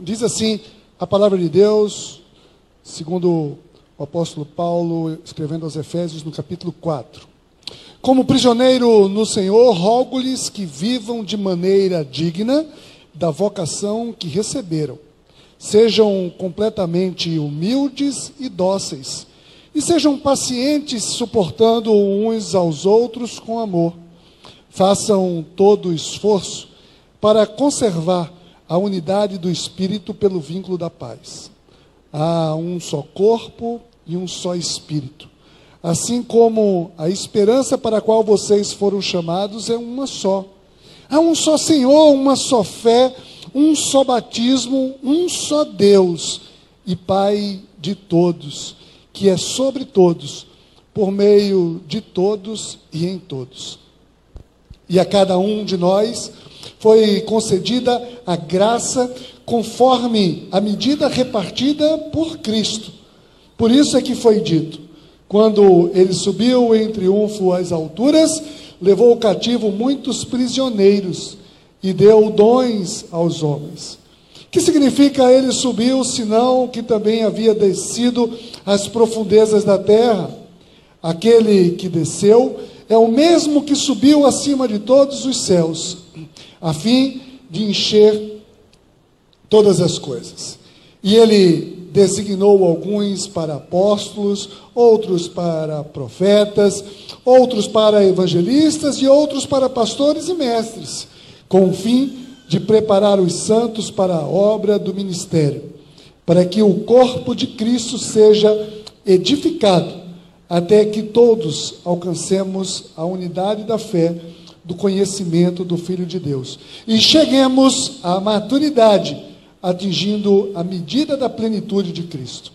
Diz assim a palavra de Deus, segundo o apóstolo Paulo, escrevendo aos Efésios no capítulo 4. Como prisioneiro no Senhor, rogo-lhes que vivam de maneira digna da vocação que receberam. Sejam completamente humildes e dóceis, e sejam pacientes, suportando uns aos outros com amor. Façam todo o esforço para conservar a unidade do Espírito pelo vínculo da paz. Há um só corpo e um só Espírito. Assim como a esperança para a qual vocês foram chamados é uma só. Há um só Senhor, uma só fé, um só batismo, um só Deus e Pai de todos, que é sobre todos, por meio de todos e em todos. E a cada um de nós foi concedida a graça conforme a medida repartida por Cristo. Por isso é que foi dito: quando ele subiu em triunfo às alturas, levou cativo muitos prisioneiros e deu dons aos homens. Que significa ele subiu, senão que também havia descido às profundezas da terra? Aquele que desceu é o mesmo que subiu acima de todos os céus a fim de encher todas as coisas. E ele designou alguns para apóstolos, outros para profetas, outros para evangelistas e outros para pastores e mestres, com o fim de preparar os santos para a obra do ministério, para que o corpo de Cristo seja edificado, até que todos alcancemos a unidade da fé do conhecimento do Filho de Deus. E cheguemos à maturidade, atingindo a medida da plenitude de Cristo.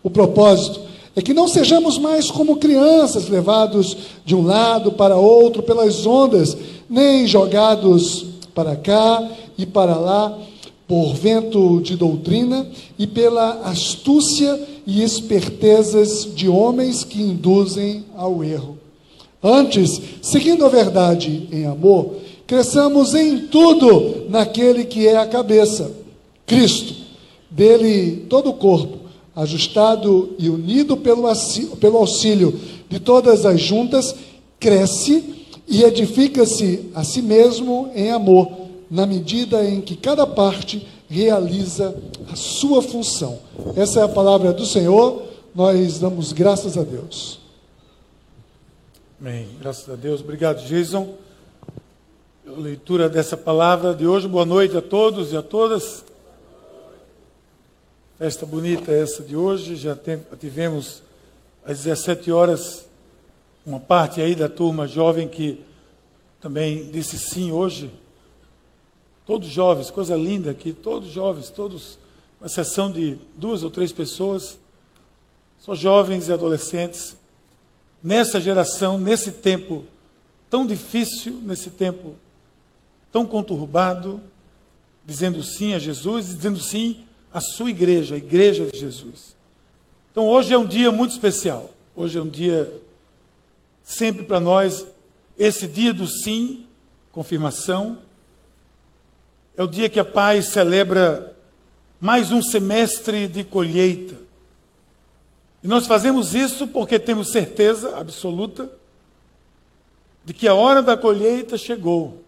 O propósito é que não sejamos mais como crianças, levados de um lado para outro pelas ondas, nem jogados para cá e para lá por vento de doutrina e pela astúcia e espertezas de homens que induzem ao erro. Antes, seguindo a verdade em amor, cresçamos em tudo naquele que é a cabeça, Cristo. Dele todo o corpo, ajustado e unido pelo, pelo auxílio de todas as juntas, cresce e edifica-se a si mesmo em amor, na medida em que cada parte realiza a sua função. Essa é a palavra do Senhor, nós damos graças a Deus. Amém. Graças a Deus. Obrigado, Jason, pela leitura dessa palavra de hoje. Boa noite a todos e a todas. Festa bonita essa de hoje. Já tivemos às 17 horas uma parte aí da turma jovem que também disse sim hoje. Todos jovens, coisa linda aqui, todos jovens, todos, uma sessão de duas ou três pessoas, só jovens e adolescentes nessa geração, nesse tempo tão difícil, nesse tempo tão conturbado, dizendo sim a Jesus dizendo sim à sua igreja, a igreja de Jesus. Então hoje é um dia muito especial. Hoje é um dia sempre para nós esse dia do sim, confirmação. É o dia que a paz celebra mais um semestre de colheita. E nós fazemos isso porque temos certeza absoluta de que a hora da colheita chegou.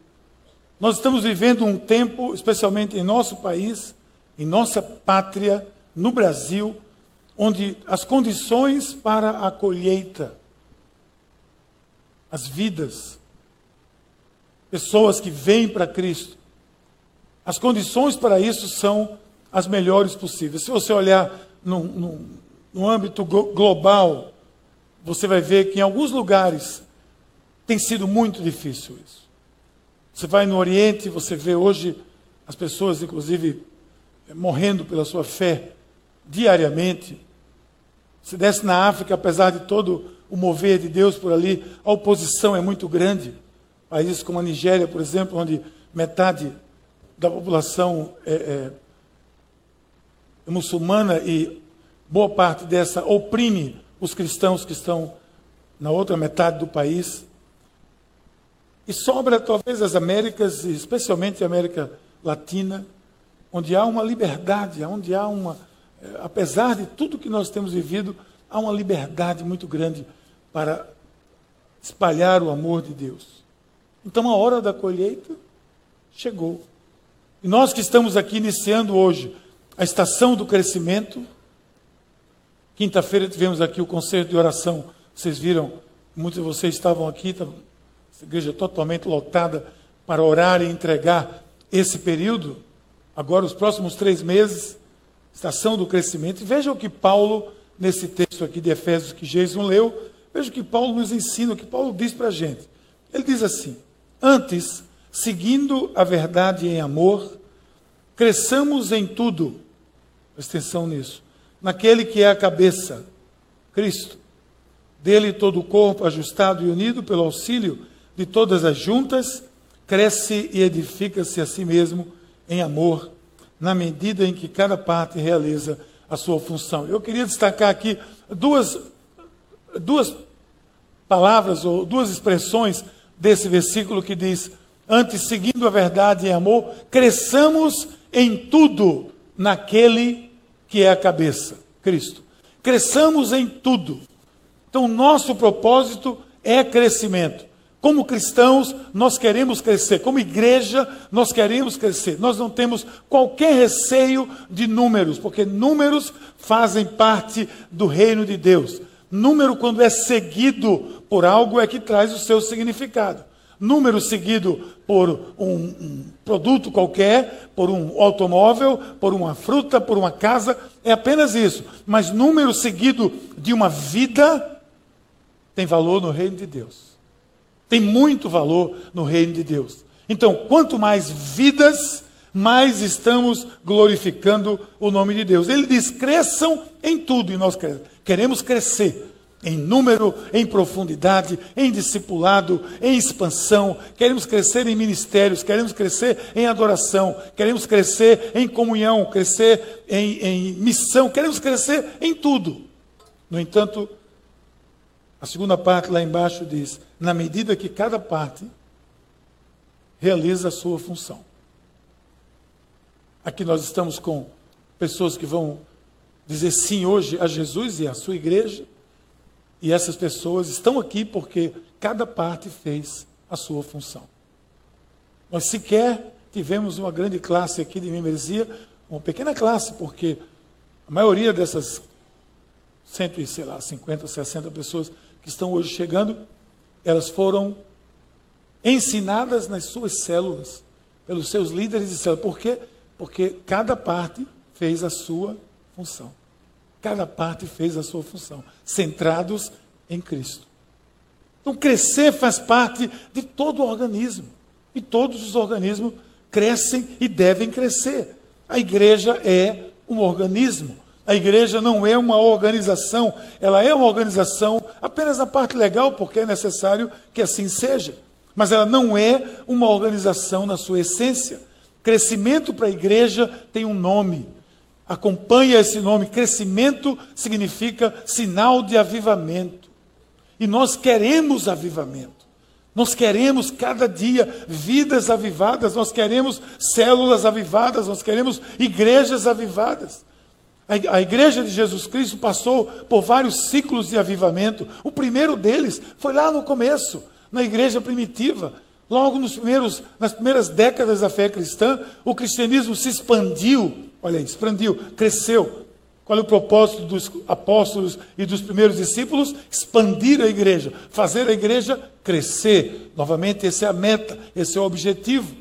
Nós estamos vivendo um tempo, especialmente em nosso país, em nossa pátria, no Brasil, onde as condições para a colheita, as vidas, pessoas que vêm para Cristo, as condições para isso são as melhores possíveis. Se você olhar num, num no âmbito global, você vai ver que em alguns lugares tem sido muito difícil isso. Você vai no Oriente, você vê hoje as pessoas, inclusive, morrendo pela sua fé diariamente. Se desce na África, apesar de todo o mover de Deus por ali, a oposição é muito grande. Países como a Nigéria, por exemplo, onde metade da população é, é, é muçulmana e boa parte dessa oprime os cristãos que estão na outra metade do país. E sobra talvez as Américas, especialmente a América Latina, onde há uma liberdade, onde há uma, eh, apesar de tudo que nós temos vivido, há uma liberdade muito grande para espalhar o amor de Deus. Então a hora da colheita chegou. E nós que estamos aqui iniciando hoje a estação do crescimento, quinta-feira tivemos aqui o concerto de oração, vocês viram, muitos de vocês estavam aqui, tá, a igreja totalmente lotada para orar e entregar esse período, agora os próximos três meses, estação do crescimento. E veja o que Paulo, nesse texto aqui de Efésios que Jason leu, veja o que Paulo nos ensina, o que Paulo diz para a gente. Ele diz assim: Antes, seguindo a verdade em amor, cresçamos em tudo, presta atenção nisso, naquele que é a cabeça, Cristo. Dele todo o corpo, ajustado e unido pelo auxílio de todas as juntas, cresce e edifica-se a si mesmo em amor, na medida em que cada parte realiza a sua função. Eu queria destacar aqui duas, duas palavras ou duas expressões desse versículo que diz: Antes, seguindo a verdade em amor, cresçamos em tudo naquele que é a cabeça, Cristo. Cresçamos em tudo. Então, nosso propósito é crescimento. Como cristãos, nós queremos crescer. Como igreja, nós queremos crescer. Nós não temos qualquer receio de números, porque números fazem parte do reino de Deus. Número, quando é seguido por algo, é que traz o seu significado. Número seguido por um, um produto qualquer, por um automóvel, por uma fruta, por uma casa, é apenas isso. Mas número seguido de uma vida tem valor no reino de Deus tem muito valor no reino de Deus. Então, quanto mais vidas, mais estamos glorificando o nome de Deus. Ele diz: cresçam em tudo, e nós queremos crescer em número, em profundidade, em discipulado, em expansão, queremos crescer em ministérios, queremos crescer em adoração, queremos crescer em comunhão, crescer em, em missão, queremos crescer em tudo. No entanto, a segunda parte lá embaixo diz: na medida que cada parte realiza a sua função. Aqui nós estamos com pessoas que vão dizer sim hoje a Jesus e à sua igreja, e essas pessoas estão aqui porque cada parte fez a sua função. Nós sequer tivemos uma grande classe aqui de membresia, uma pequena classe, porque a maioria dessas cento sei lá, 50, 60 pessoas que estão hoje chegando, elas foram ensinadas nas suas células, pelos seus líderes de célula. Por quê? Porque cada parte fez a sua função. Cada parte fez a sua função, centrados em Cristo. Então, crescer faz parte de todo o organismo. E todos os organismos crescem e devem crescer. A igreja é um organismo. A igreja não é uma organização, ela é uma organização apenas na parte legal, porque é necessário que assim seja. Mas ela não é uma organização na sua essência. Crescimento para a igreja tem um nome. Acompanha esse nome. Crescimento significa sinal de avivamento. E nós queremos avivamento. Nós queremos cada dia vidas avivadas, nós queremos células avivadas, nós queremos igrejas avivadas. A igreja de Jesus Cristo passou por vários ciclos de avivamento. O primeiro deles foi lá no começo, na igreja primitiva. Logo nos primeiros, nas primeiras décadas da fé cristã, o cristianismo se expandiu. Olha aí, expandiu, cresceu. Qual é o propósito dos apóstolos e dos primeiros discípulos? Expandir a igreja, fazer a igreja crescer. Novamente, essa é a meta, esse é o objetivo.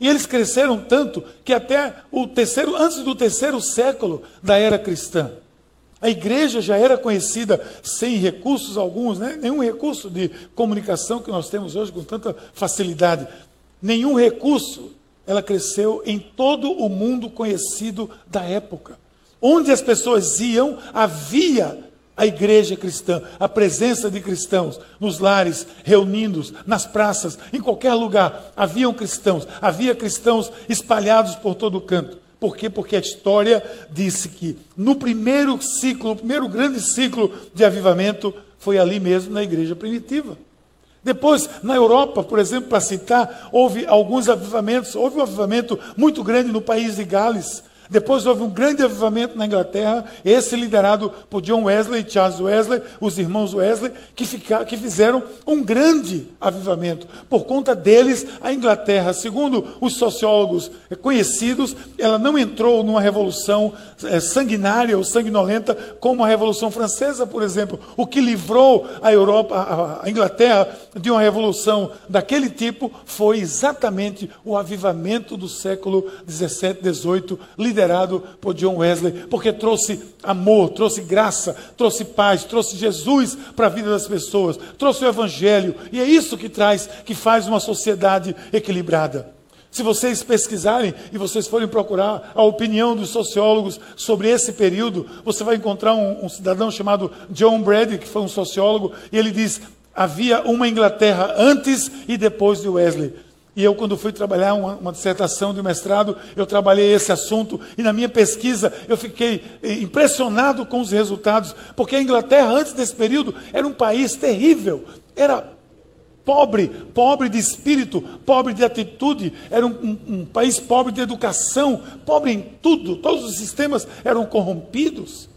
E eles cresceram tanto que até o terceiro, antes do terceiro século da era cristã, a igreja já era conhecida sem recursos alguns, né? nenhum recurso de comunicação que nós temos hoje com tanta facilidade. Nenhum recurso. Ela cresceu em todo o mundo conhecido da época. Onde as pessoas iam, havia a igreja cristã, a presença de cristãos nos lares, reunindo-os, nas praças, em qualquer lugar, haviam cristãos, havia cristãos espalhados por todo canto. Por quê? Porque a história disse que no primeiro ciclo, o primeiro grande ciclo de avivamento, foi ali mesmo na igreja primitiva. Depois, na Europa, por exemplo, para citar, houve alguns avivamentos. Houve um avivamento muito grande no país de Gales. Depois houve um grande avivamento na Inglaterra, esse liderado por John Wesley e Charles Wesley, os irmãos Wesley, que, que fizeram um grande avivamento. Por conta deles, a Inglaterra, segundo os sociólogos conhecidos, ela não entrou numa revolução é, sanguinária ou sanguinolenta como a Revolução Francesa, por exemplo. O que livrou a Europa, a Inglaterra, de uma revolução daquele tipo foi exatamente o avivamento do século 17, 18, liderado por John Wesley, porque trouxe amor, trouxe graça, trouxe paz, trouxe Jesus para a vida das pessoas, trouxe o Evangelho, e é isso que traz, que faz uma sociedade equilibrada. Se vocês pesquisarem e vocês forem procurar a opinião dos sociólogos sobre esse período, você vai encontrar um, um cidadão chamado John Brady, que foi um sociólogo, e ele diz: havia uma Inglaterra antes e depois de Wesley. E eu, quando fui trabalhar uma, uma, dissertação de mestrado, eu trabalhei esse assunto e na minha pesquisa eu fiquei eh, impressionado com os resultados, porque a Inglaterra, antes desse período, era um país terrível, era pobre, pobre de espírito, pobre de atitude, era um, um, um país pobre de educação, pobre em tudo, todos os sistemas eram corrompidos.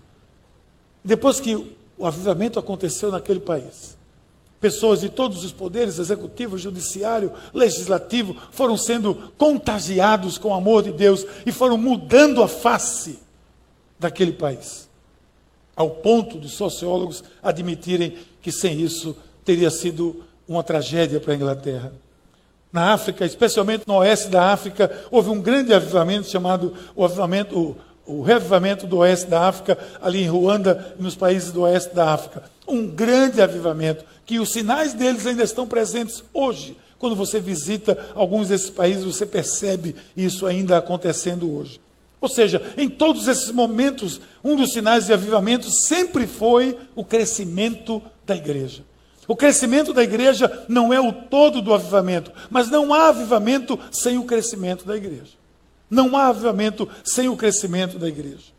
Depois que o avivamento aconteceu naquele país, Pessoas de todos os poderes, executivo, judiciário, legislativo, foram sendo contagiados com o amor de Deus e foram mudando a face daquele país. Ao ponto de sociólogos admitirem que sem isso teria sido uma tragédia para a Inglaterra. Na África, especialmente no oeste da África, houve um grande avivamento chamado o avivamento, o, o reavivamento do oeste da África, ali em Ruanda e nos países do oeste da África. Um grande avivamento que os sinais deles ainda estão presentes hoje. Quando você visita alguns desses países, você percebe isso ainda acontecendo hoje. Ou seja, em todos esses momentos, um dos sinais de avivamento sempre foi o crescimento da igreja. O crescimento da igreja não é o todo do avivamento, mas não há avivamento sem o crescimento da igreja. Não há avivamento sem o crescimento da igreja.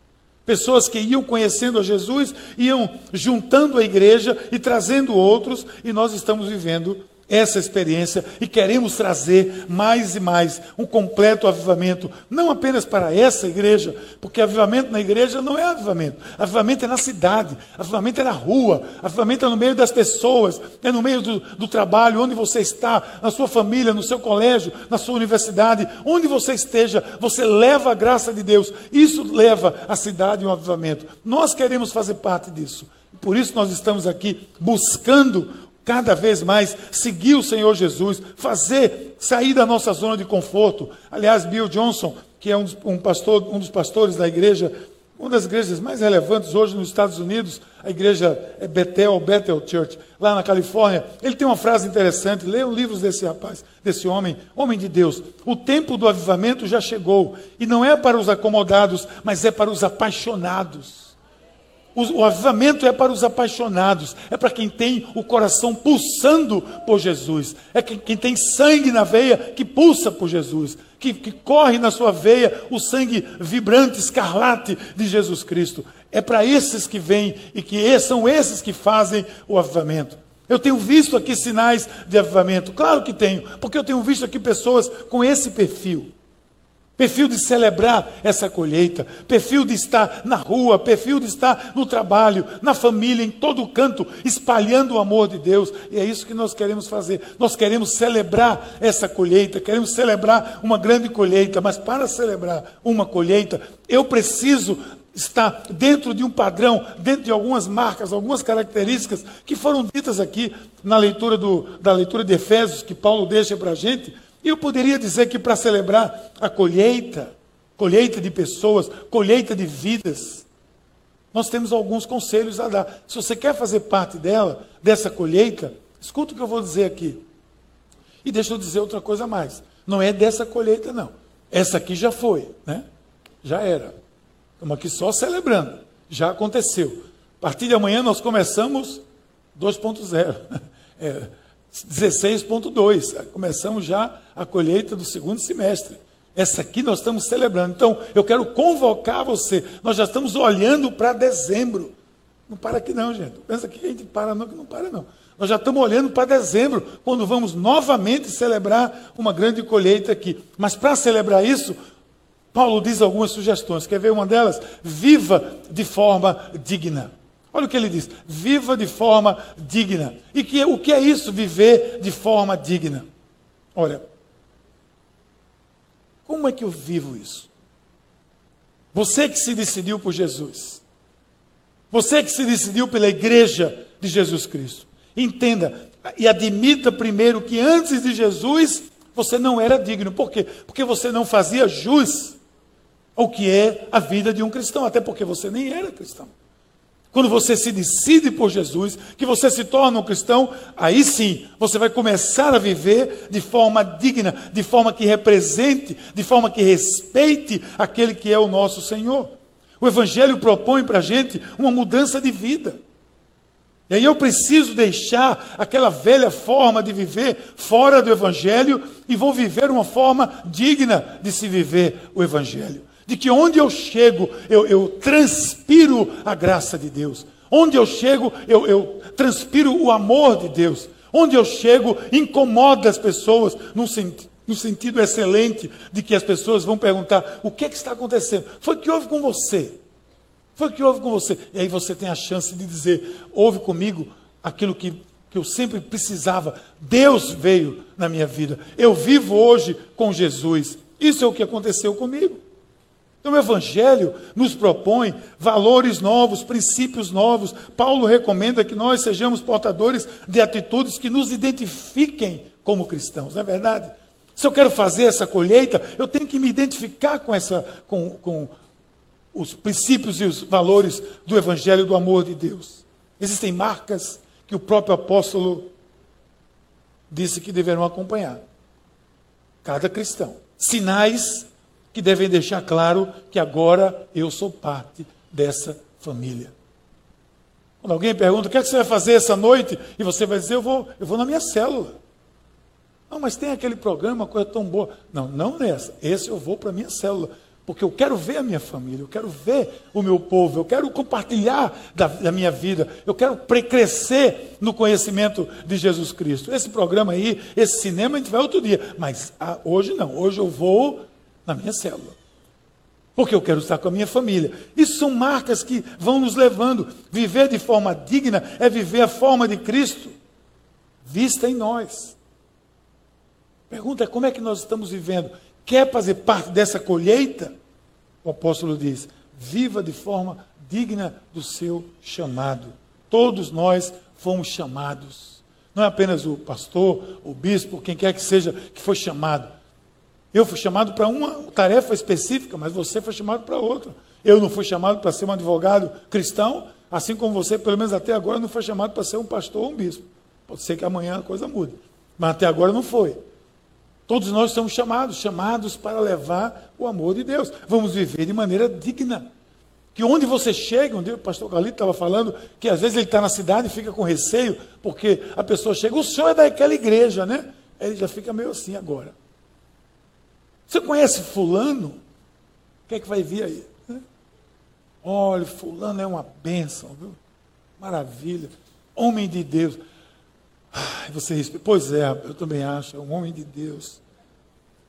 Pessoas que iam conhecendo a Jesus, iam juntando a igreja e trazendo outros, e nós estamos vivendo essa experiência e queremos trazer mais e mais um completo avivamento, não apenas para essa igreja, porque avivamento na igreja não é avivamento, avivamento é na cidade, avivamento é na rua, avivamento é no meio das pessoas, é no meio do, do trabalho, onde você está, na sua família, no seu colégio, na sua universidade, onde você esteja, você leva a graça de Deus, isso leva a cidade um avivamento. Nós queremos fazer parte disso. Por isso nós estamos aqui buscando cada vez mais seguir o Senhor Jesus, fazer sair da nossa zona de conforto. Aliás, Bill Johnson, que é um um pastor, um dos pastores da igreja, uma das igrejas mais relevantes hoje nos Estados Unidos, a igreja é Bethel, Bethel Church, lá na Califórnia. Ele tem uma frase interessante, leiam livros desse rapaz, desse homem, homem de Deus. O tempo do avivamento já chegou, e não é para os acomodados, mas é para os apaixonados. O, avivamento é para os apaixonados, é para quem tem o coração pulsando por Jesus, é quem, quem tem sangue na veia que pulsa por Jesus, que, que corre na sua veia o sangue vibrante, escarlate de Jesus Cristo. É para esses que vêm e que são esses que fazem o avivamento. Eu tenho visto aqui sinais de avivamento, claro que tenho, porque eu tenho visto aqui pessoas com esse perfil. Perfil de celebrar essa colheita, perfil de estar na rua, perfil de estar no trabalho, na família, em todo canto, espalhando o amor de Deus. E é isso que nós queremos fazer. Nós queremos celebrar essa colheita, queremos celebrar uma grande colheita, mas para celebrar uma colheita, eu preciso estar dentro de um padrão, dentro de algumas marcas, algumas características que foram ditas aqui na leitura do, da leitura de Efésios, que Paulo deixa para a gente eu poderia dizer que para celebrar a colheita, colheita de pessoas, colheita de vidas, nós temos alguns conselhos a dar. Se você quer fazer parte dela, dessa colheita, escuta o que eu vou dizer aqui. E deixa eu dizer outra coisa mais. Não é dessa colheita, não. Essa aqui já foi, né? Já era. Estamos aqui só celebrando. Já aconteceu. A partir de amanhã nós começamos 2.0. É, 16,2. Começamos já a colheita do segundo semestre. Essa aqui nós estamos celebrando. Então, eu quero convocar você. Nós já estamos olhando para dezembro. Não para aqui não, gente. Pensa que a gente para não, que não para não. Nós já estamos olhando para dezembro, quando vamos novamente celebrar uma grande colheita aqui. Mas para celebrar isso, Paulo diz algumas sugestões. Quer ver uma delas? Viva de forma digna. Olha o que ele diz: viva de forma digna. E que, o que é isso, viver de forma digna? Olha, como é que eu vivo isso? Você que se decidiu por Jesus, você que se decidiu pela igreja de Jesus Cristo, entenda e admita primeiro que antes de Jesus você não era digno. Por quê? Porque você não fazia jus ao que é a vida de um cristão, até porque você nem era cristão. Quando você se decide por Jesus, que você se torna um cristão, aí sim você vai começar a viver de forma digna, de forma que represente, de forma que respeite aquele que é o nosso Senhor. O Evangelho propõe para a gente uma mudança de vida. E aí eu preciso deixar aquela velha forma de viver fora do Evangelho e vou viver uma forma digna de se viver o Evangelho. De que onde eu chego, eu, eu transpiro a graça de Deus. Onde eu chego, eu, eu transpiro o amor de Deus. Onde eu chego, incomoda as pessoas no, senti sentido excelente de que as pessoas vão perguntar: o que, é que está acontecendo? Foi o que houve com você? Foi o que houve com você? E aí você tem a chance de dizer: houve comigo aquilo que, que eu sempre precisava. Deus veio na minha vida. Eu vivo hoje com Jesus. Isso é o que aconteceu comigo. Então, o Evangelho nos propõe valores novos, princípios novos. Paulo recomenda que nós sejamos portadores de atitudes que nos identifiquem como cristãos, não é verdade? Se eu quero fazer essa colheita, eu tenho que me identificar com, essa, com, com os princípios e os valores do Evangelho do amor de Deus. Existem marcas que o próprio apóstolo disse que deverão acompanhar cada cristão. Sinais que devem deixar claro que agora eu sou parte dessa família. Quando alguém pergunta o que, é que você vai fazer essa noite, e você vai dizer, eu vou, eu vou na minha célula. Não, mas tem aquele programa, coisa tão boa. Não, não nessa. Esse eu vou para a minha célula porque eu quero ver a minha família, eu quero ver o meu povo, eu quero compartilhar da, da minha vida, eu quero crescer no conhecimento de Jesus Cristo. Esse programa aí, esse cinema, a gente vai outro dia, mas ah, hoje não, hoje eu vou na minha célula. Porque eu quero estar com a minha família. Isso são marcas que vão nos levando. Viver de forma digna é viver a forma de Cristo, vista em nós. Pergunta é como é que nós estamos vivendo? quer fazer parte dessa colheita, o apóstolo diz: viva de forma digna do seu chamado. Todos nós fomos chamados. Não é apenas o pastor, o bispo, quem quer que seja que foi chamado. Eu fui chamado para uma tarefa específica, mas você foi chamado para outra. Eu não fui chamado para ser um advogado cristão, assim como você, pelo menos até agora, não foi chamado para ser um pastor ou um bispo. Pode ser que amanhã a coisa mude. Mas até agora não foi. Todos nós somos chamados, chamados para levar o amor de Deus. Vamos viver de maneira digna. Que onde você chega, dia o pastor Carlito estava falando que às vezes ele está na cidade e fica com receio, porque a pessoa chega, o senhor é daquela igreja, né? Ele já fica meio assim agora. Você conhece fulano? O que é que vai vir aí? Olha, fulano é uma bênção, viu? Maravilha. Homem de Deus. Você responde, pois é, eu também acho, é um homem de Deus.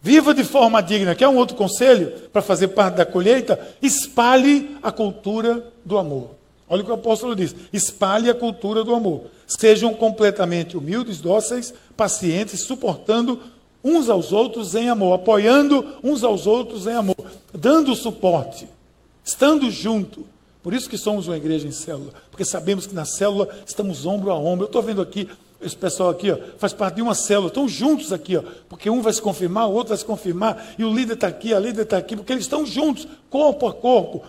Viva de forma digna. Quer um outro conselho para fazer parte da colheita? Espalhe a cultura do amor. Olha o que o apóstolo diz: espalhe a cultura do amor. Sejam completamente humildes, dóceis, pacientes, suportando uns aos outros em amor, apoiando uns aos outros em amor, dando suporte, estando junto. Por isso que somos uma igreja em célula, porque sabemos que na célula estamos ombro a ombro. Eu estou vendo aqui esse pessoal aqui ó, faz parte de uma célula, estão juntos aqui, ó, porque um vai se confirmar, o outro vai se confirmar, e o líder está aqui, a líder está aqui, porque eles estão juntos, corpo a corpo,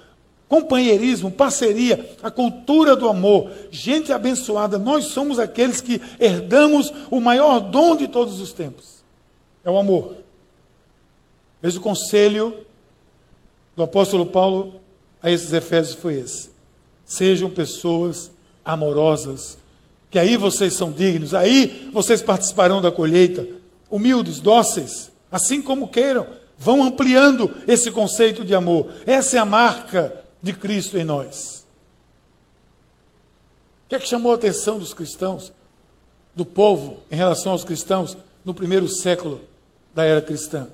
companheirismo, parceria, a cultura do amor, gente abençoada. Nós somos aqueles que herdamos o maior dom de todos os tempos: é o amor. Mas o conselho do apóstolo Paulo a esses Efésios foi esse: sejam pessoas amorosas que aí vocês são dignos, aí vocês participarão da colheita, humildes, dóceis, assim como queiram, vão ampliando esse conceito de amor. Essa é a marca de Cristo em nós. O que é que chamou a atenção dos cristãos? do povo em relação aos cristãos no primeiro século da era cristã.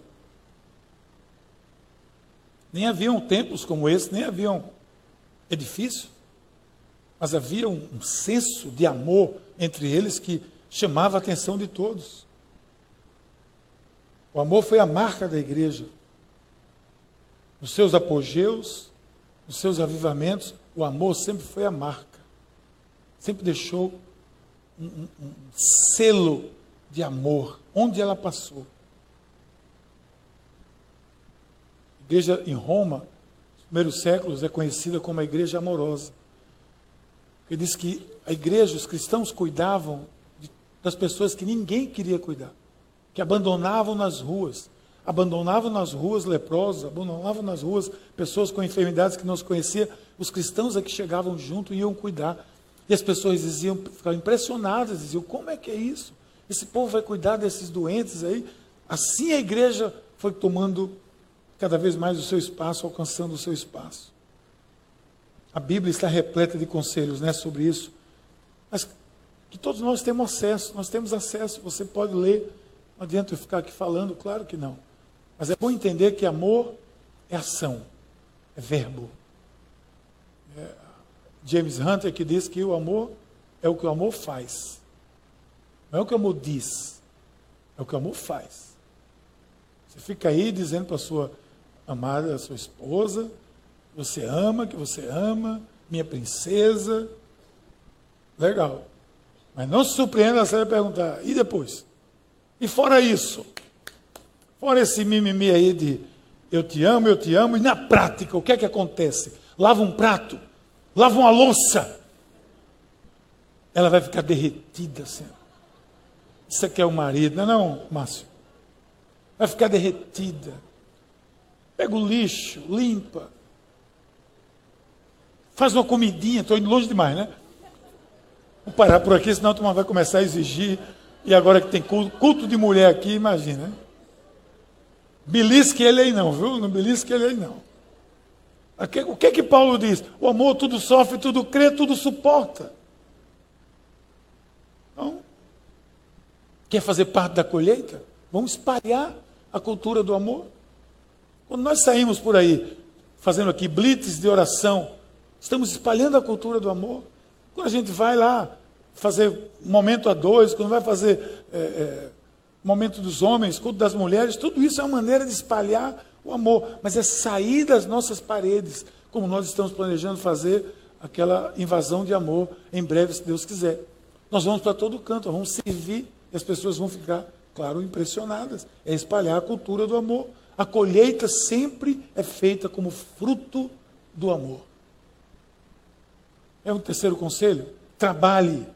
Nem haviam templos como esse, nem haviam edifícios, mas havia um, um senso de amor entre eles que chamava a atenção de todos. O amor foi a marca da igreja. Nos seus apogeus, nos seus avivamentos, o amor sempre foi a marca. Sempre deixou um, um, um selo de amor onde ela passou. A igreja em Roma, nos primeiros séculos, é conhecida como a igreja amorosa. Ele diz que a igreja, os cristãos cuidavam de, das pessoas que ninguém queria cuidar, que abandonavam nas ruas, abandonavam nas ruas leprosos, abandonavam nas ruas pessoas com enfermidades que não se conhecia. Os cristãos é que chegavam junto e iam cuidar. E as pessoas diziam, ficavam impressionadas, diziam: como é que é isso? Esse povo vai cuidar desses doentes aí? Assim a igreja foi tomando cada vez mais o seu espaço, alcançando o seu espaço. A Bíblia está repleta de conselhos né, sobre isso. Mas que todos nós temos acesso, nós temos acesso, você pode ler. Não adianta eu ficar aqui falando, claro que não. Mas é bom entender que amor é ação, é verbo. É, James Hunter que diz que o amor é o que o amor faz. Não é o que o amor diz, é o que o amor faz. Você fica aí dizendo para a sua amada, a sua esposa, que você ama, que você ama, minha princesa. Legal. Mas não se surpreenda se ela perguntar, e depois? E fora isso? Fora esse mimimi aí de eu te amo, eu te amo, e na prática, o que é que acontece? Lava um prato, lava uma louça, ela vai ficar derretida assim. Isso aqui é o marido, não é não, Márcio? Vai ficar derretida. Pega o lixo, limpa. Faz uma comidinha, estou indo longe demais, né? Vou parar por aqui, senão a turma vai começar a exigir. E agora que tem culto, culto de mulher aqui, imagina. Belisque ele aí não, viu? Não belisque ele aí não. O que que Paulo diz? O amor tudo sofre, tudo crê, tudo suporta. Então, quer fazer parte da colheita? Vamos espalhar a cultura do amor. Quando nós saímos por aí, fazendo aqui blitz de oração, estamos espalhando a cultura do amor. Quando a gente vai lá fazer momento a dois, quando vai fazer é, é, momento dos homens, culto das mulheres, tudo isso é uma maneira de espalhar o amor, mas é sair das nossas paredes, como nós estamos planejando fazer aquela invasão de amor em breve, se Deus quiser. Nós vamos para todo canto, vamos servir e as pessoas vão ficar, claro, impressionadas. É espalhar a cultura do amor. A colheita sempre é feita como fruto do amor. É um terceiro conselho? Trabalhe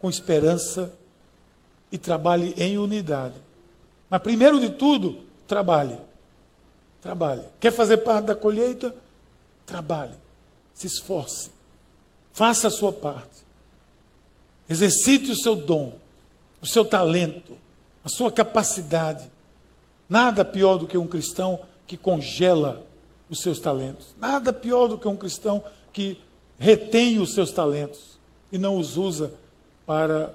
com esperança e trabalhe em unidade. Mas primeiro de tudo, trabalhe. Trabalhe. Quer fazer parte da colheita? Trabalhe. Se esforce. Faça a sua parte. Exercite o seu dom, o seu talento, a sua capacidade. Nada pior do que um cristão que congela os seus talentos. Nada pior do que um cristão que retém os seus talentos e não os usa para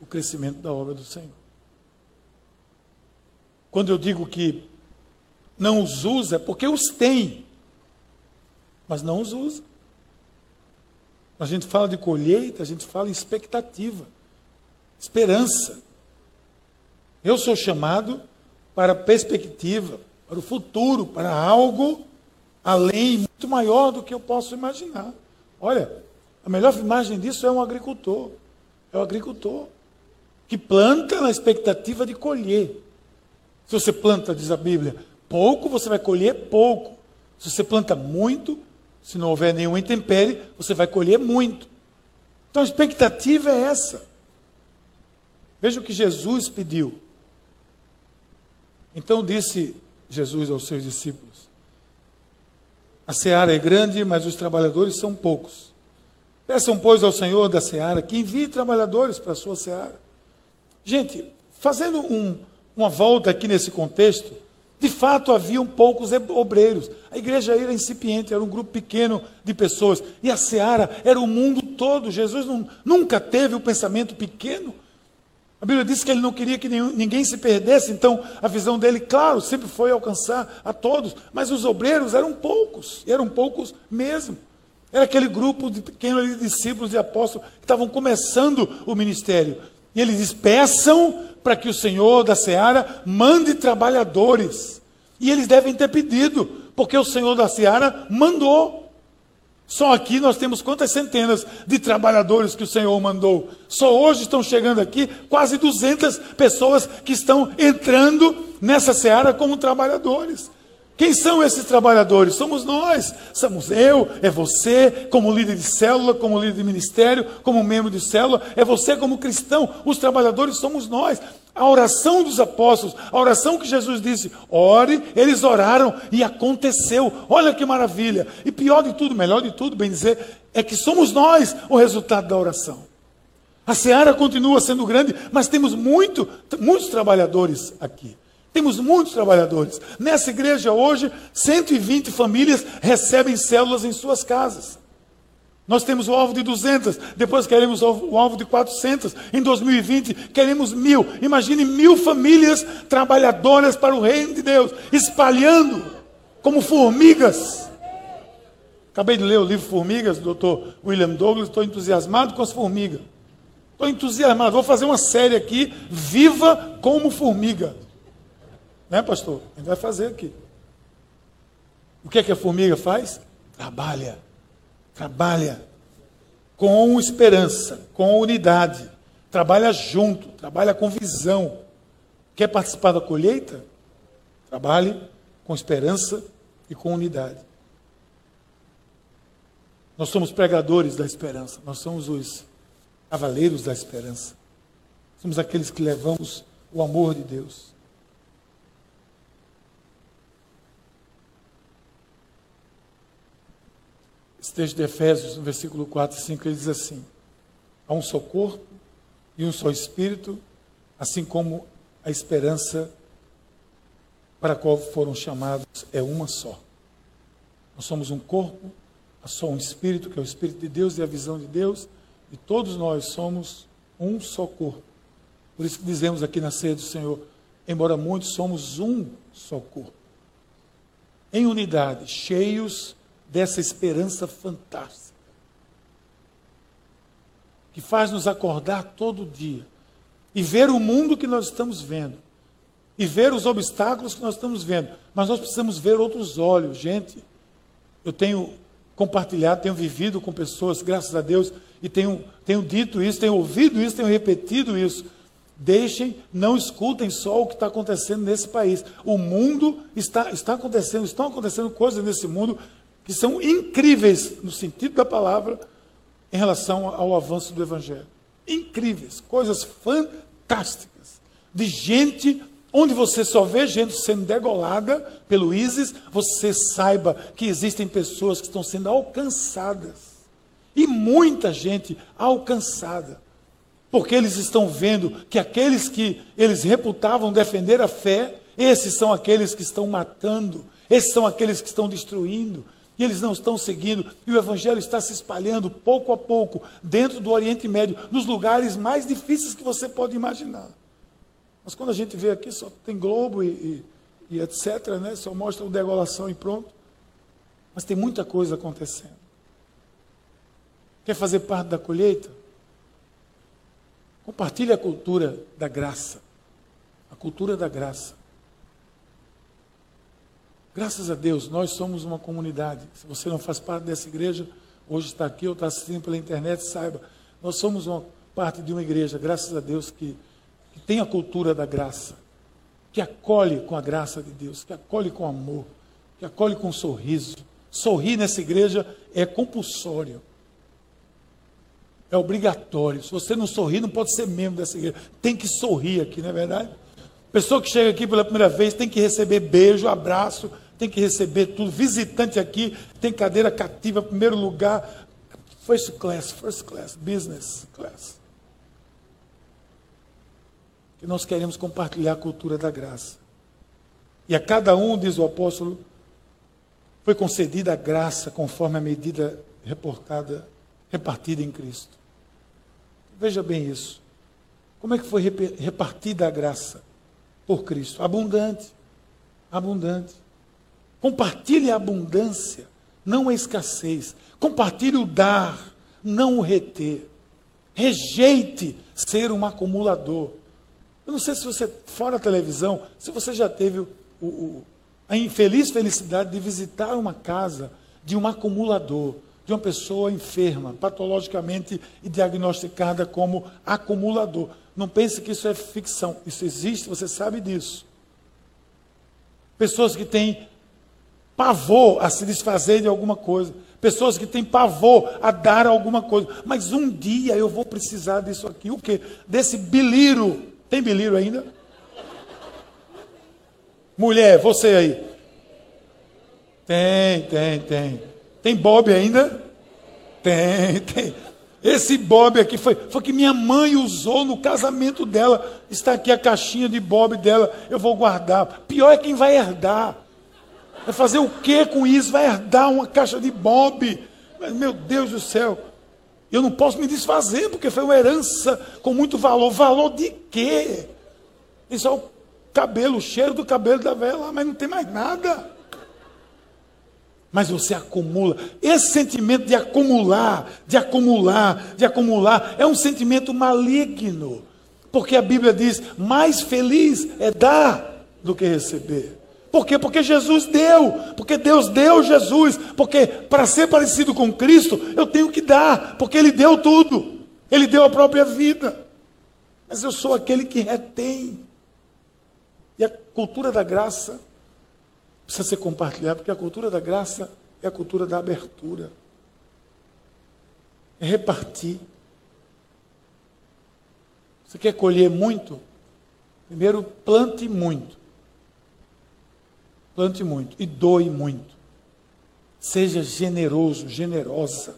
o crescimento da obra do Senhor. Quando eu digo que não os usa, é porque os tem, mas não os usa. A gente fala de colheita, a gente fala em expectativa, esperança. Eu sou chamado para perspectiva, para o futuro, para algo além, muito maior do que eu posso imaginar. Olha, a melhor imagem disso é um agricultor. É o agricultor que planta na expectativa de colher. Se você planta, diz a Bíblia, pouco, você vai colher pouco. Se você planta muito, se não houver nenhum intempérie, você vai colher muito. Então a expectativa é essa. Veja o que Jesus pediu. Então disse Jesus aos seus discípulos: A seara é grande, mas os trabalhadores são poucos. Peçam, pois, ao Senhor da seara que envie trabalhadores para a sua seara. Gente, fazendo um, uma volta aqui nesse contexto, De fato, haviam poucos obreiros. A igreja era incipiente, era um grupo pequeno de pessoas. E a seara era o mundo todo. Jesus não, nunca teve o um pensamento pequeno. A Bíblia diz que ele não queria que nenhum, ninguém se perdesse, então a visão dele, claro, sempre foi alcançar a todos. Mas os obreiros eram poucos, eram poucos mesmo. Era aquele grupo de pequenos discípulos e apóstolos que estavam começando o ministério. E ele diz: peçam para que o Senhor da seara mande trabalhadores. E eles devem ter pedido, porque o Senhor da seara mandou. Só aqui nós temos quantas centenas de trabalhadores que o Senhor mandou. Só hoje estão chegando aqui quase 200 pessoas que estão entrando nessa seara como trabalhadores. Quem são esses trabalhadores? Somos nós. Somos eu, é você, como líder de célula, como líder de ministério, como membro de célula, é você como cristão. Os trabalhadores somos nós. A oração dos apóstolos, a oração que Jesus disse, ore, eles oraram e aconteceu. Olha que maravilha. E pior de tudo, melhor de tudo, bem dizer, é que somos nós o resultado da oração. A seara continua sendo grande, mas temos muito, muitos trabalhadores aqui. Temos muitos trabalhadores. Nessa igreja hoje, 120 famílias recebem células em suas casas. Nós temos o alvo de 200, depois queremos o alvo de 400. Em 2020, queremos mil. Imagine mil famílias trabalhadoras para o reino de Deus, espalhando como formigas. Acabei de ler o livro Formigas, do Dr. William Douglas, estou entusiasmado com as formigas. Estou entusiasmado, vou fazer uma série aqui, Viva como Formiga. Né, pastor? A gente vai fazer aqui. O que é que a formiga faz? Trabalha. Trabalha. Com esperança, com unidade. Trabalha junto, trabalha com visão. Quer participar da colheita? Trabalhe com esperança e com unidade. Nós somos pregadores da esperança, nós somos os cavaleiros da esperança. Somos aqueles que levamos o amor de Deus. Esse texto de Efésios, no versículo 4 e 5, ele diz assim: Há um só corpo e um só espírito, assim como a esperança para a qual foram chamados é uma só. Nós somos um corpo, há só um espírito, que é o espírito de Deus e a visão de Deus, e todos nós somos um só corpo. Por isso que dizemos aqui na ceia do Senhor, embora muitos somos um só corpo. Em unidade, cheios dessa esperança fantástica, que faz nos acordar todo dia e ver o mundo que nós estamos vendo, e ver os obstáculos que nós estamos vendo, mas nós precisamos ver outros olhos, gente. Eu tenho compartilhado, tenho vivido com pessoas, graças a Deus, e tenho, tenho dito isso, tenho ouvido isso, tenho repetido isso. Deixem, não escutem só o que está acontecendo nesse país. O mundo está, está acontecendo, estão acontecendo coisas nesse mundo que são incríveis no sentido da palavra em relação ao avanço do Evangelho. Incríveis, coisas fantásticas. De gente onde você só vê gente sendo degolada pelo ISIS, você saiba que existem pessoas que estão sendo alcançadas. E muita gente alcançada. Porque eles estão vendo que aqueles que eles reputavam defender a fé, esses são aqueles que estão matando, esses são aqueles que estão destruindo, e eles não estão seguindo, e o Evangelho está se espalhando pouco a pouco dentro do Oriente Médio, nos lugares mais difíceis que você pode imaginar. Mas quando a gente vê aqui, só tem Globo e, e, e etc., né? só mostra o degolação e pronto. Mas tem muita coisa acontecendo. Quer fazer parte da colheita? Compartilhe a cultura da graça. A cultura da graça. Graças a Deus, nós somos uma comunidade. Se você não faz parte dessa igreja, hoje está aqui ou está assistindo pela internet, saiba, nós somos uma parte de uma igreja, graças a Deus, que, que tem a cultura da graça, que acolhe com a graça de Deus, que acolhe com amor, que acolhe com um sorriso. Sorrir nessa igreja é compulsório. É obrigatório. Se você não sorrir, não pode ser membro dessa igreja. Tem que sorrir aqui, não é verdade? Pessoa que chega aqui pela primeira vez tem que receber beijo, abraço, tem que receber tudo. Visitante aqui tem cadeira cativa, primeiro lugar. First class, first class, business class. Que nós queremos compartilhar a cultura da graça. E a cada um, diz o apóstolo, foi concedida a graça conforme a medida reportada, repartida em Cristo. Veja bem isso. Como é que foi repartida a graça por Cristo? Abundante. Abundante. Compartilhe a abundância, não a escassez. Compartilhe o dar, não o reter. Rejeite ser um acumulador. Eu não sei se você, fora a televisão, se você já teve o, o, a infeliz felicidade de visitar uma casa de um acumulador, de uma pessoa enferma, patologicamente e diagnosticada como acumulador. Não pense que isso é ficção, isso existe, você sabe disso. Pessoas que têm pavor a se desfazer de alguma coisa, pessoas que têm pavor a dar alguma coisa, mas um dia eu vou precisar disso aqui, o quê? Desse biliro. Tem biliro ainda? Mulher, você aí. Tem, tem, tem. Tem Bob ainda? Tem, tem. Esse Bob aqui foi, foi que minha mãe usou no casamento dela. Está aqui a caixinha de Bob dela. Eu vou guardar. Pior é quem vai herdar. Vai fazer o que com isso? Vai herdar uma caixa de Bob. Mas, meu Deus do céu. Eu não posso me desfazer, porque foi uma herança com muito valor. Valor de quê? Isso é o cabelo, o cheiro do cabelo da velha mas não tem mais nada. Mas você acumula. Esse sentimento de acumular, de acumular, de acumular, é um sentimento maligno. Porque a Bíblia diz: mais feliz é dar do que receber. Por quê? Porque Jesus deu, porque Deus deu Jesus, porque para ser parecido com Cristo, eu tenho que dar, porque Ele deu tudo, Ele deu a própria vida. Mas eu sou aquele que retém. E a cultura da graça precisa ser compartilhada, porque a cultura da graça é a cultura da abertura, é repartir. Você quer colher muito? Primeiro, plante muito. Plante muito e doe muito. Seja generoso, generosa.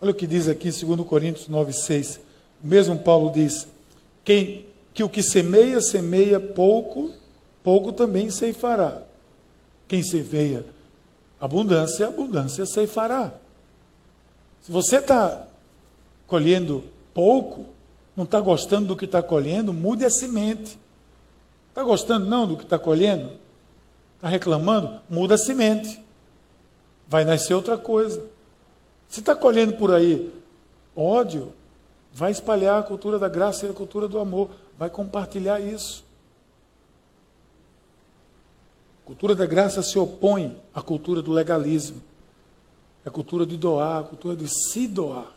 Olha o que diz aqui, 2 Coríntios 9,6. O mesmo Paulo diz: quem, que o que semeia, semeia pouco, pouco também ceifará. Quem semeia abundância, abundância ceifará. Se você está colhendo pouco, não está gostando do que está colhendo, mude a semente. Está gostando não do que está colhendo? Está reclamando? Muda a semente. Vai nascer outra coisa. Se está colhendo por aí ódio, vai espalhar a cultura da graça e a cultura do amor. Vai compartilhar isso. A cultura da graça se opõe à cultura do legalismo. É a cultura de doar, a cultura de se doar.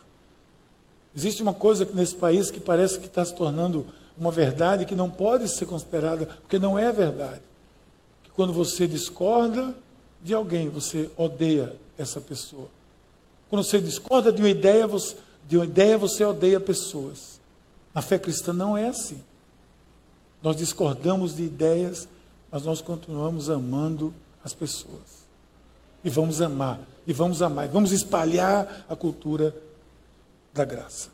Existe uma coisa nesse país que parece que está se tornando uma verdade que não pode ser considerada, porque não é verdade quando você discorda de alguém, você odeia essa pessoa. Quando você discorda de uma ideia, você, de uma ideia, você odeia pessoas. Na fé cristã não é assim. Nós discordamos de ideias, mas nós continuamos amando as pessoas. E vamos amar, e vamos amar, e vamos espalhar a cultura da graça.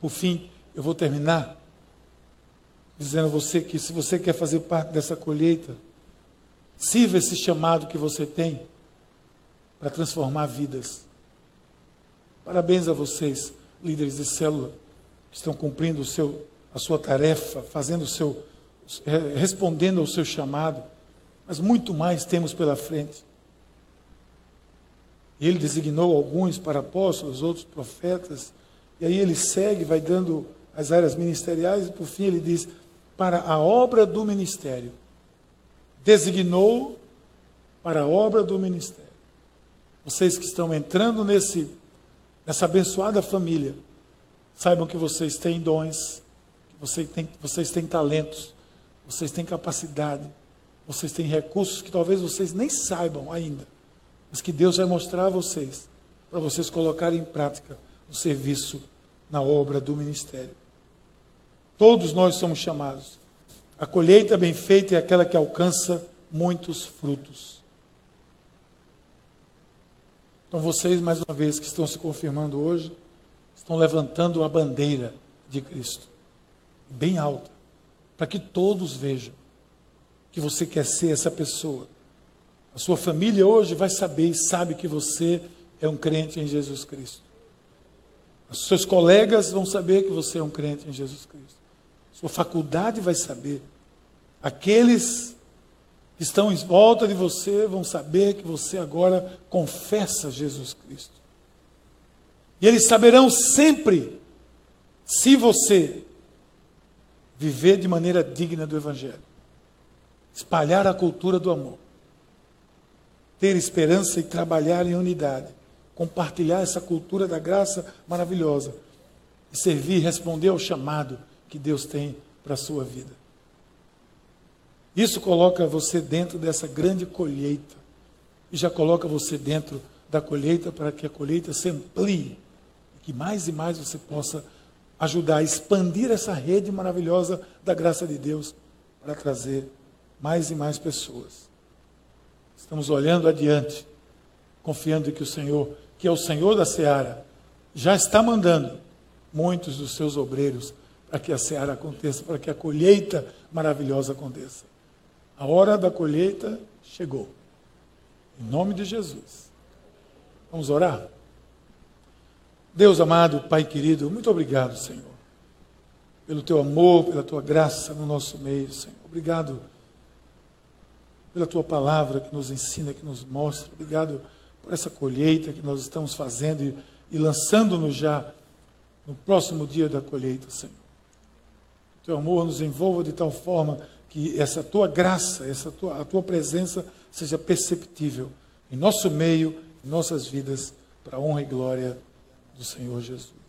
Por fim, eu vou terminar dizendo a você que se você quer fazer parte dessa colheita, Sirva esse chamado que você tem para transformar vidas. Parabéns a vocês, líderes de célula, que estão cumprindo seu, a sua tarefa, fazendo o seu, respondendo ao seu chamado. Mas muito mais temos pela frente. E ele designou alguns para apóstolos, outros profetas. E aí ele segue, vai dando as áreas ministeriais, e por fim ele diz: para a obra do ministério designou para a obra do ministério. Vocês que estão entrando nesse, nessa abençoada família, saibam que vocês têm dons, que vocês têm, vocês têm talentos, vocês têm capacidade, vocês têm recursos que talvez vocês nem saibam ainda, mas que Deus vai mostrar a vocês, para vocês colocarem em prática o serviço na obra do ministério. Todos nós somos chamados a colheita bem feita é aquela que alcança muitos frutos. Então, vocês, mais uma vez, que estão se confirmando hoje, estão levantando a bandeira de Cristo, bem alta, para que todos vejam. que você quer ser essa pessoa. A sua família hoje vai saber e sabe que você é um crente em Jesus Cristo. Os seus colegas vão saber que você é um crente em Jesus Cristo. Sua faculdade vai saber. Aqueles que estão em volta de você vão saber que você agora confessa Jesus Cristo. E eles saberão sempre se você viver de maneira digna do Evangelho, espalhar a cultura do amor, ter esperança e trabalhar em unidade, compartilhar essa cultura da graça maravilhosa e servir, responder ao chamado que Deus tem para a sua vida. Isso coloca você dentro dessa grande colheita e já coloca você dentro da colheita para que a colheita se amplie e que mais e mais você possa ajudar a expandir essa rede maravilhosa da graça de Deus para trazer mais e mais pessoas. Estamos olhando adiante, confiando que o Senhor, que é o Senhor da seara, já está mandando muitos dos seus obreiros para que a seara aconteça, para que a colheita maravilhosa aconteça. A hora da colheita chegou. Em nome de Jesus. Vamos orar? Deus amado, Pai querido, muito obrigado, Senhor, pelo teu amor, pela tua graça no nosso meio, Senhor. Obrigado pela tua palavra que nos ensina, que nos mostra. Obrigado por essa colheita que nós estamos fazendo e, e lançando-nos já no próximo dia da colheita, Senhor. Teu amor nos envolva de tal forma que essa tua graça, essa tua, a tua presença seja perceptível em nosso meio, em nossas vidas, para a honra e glória do Senhor Jesus.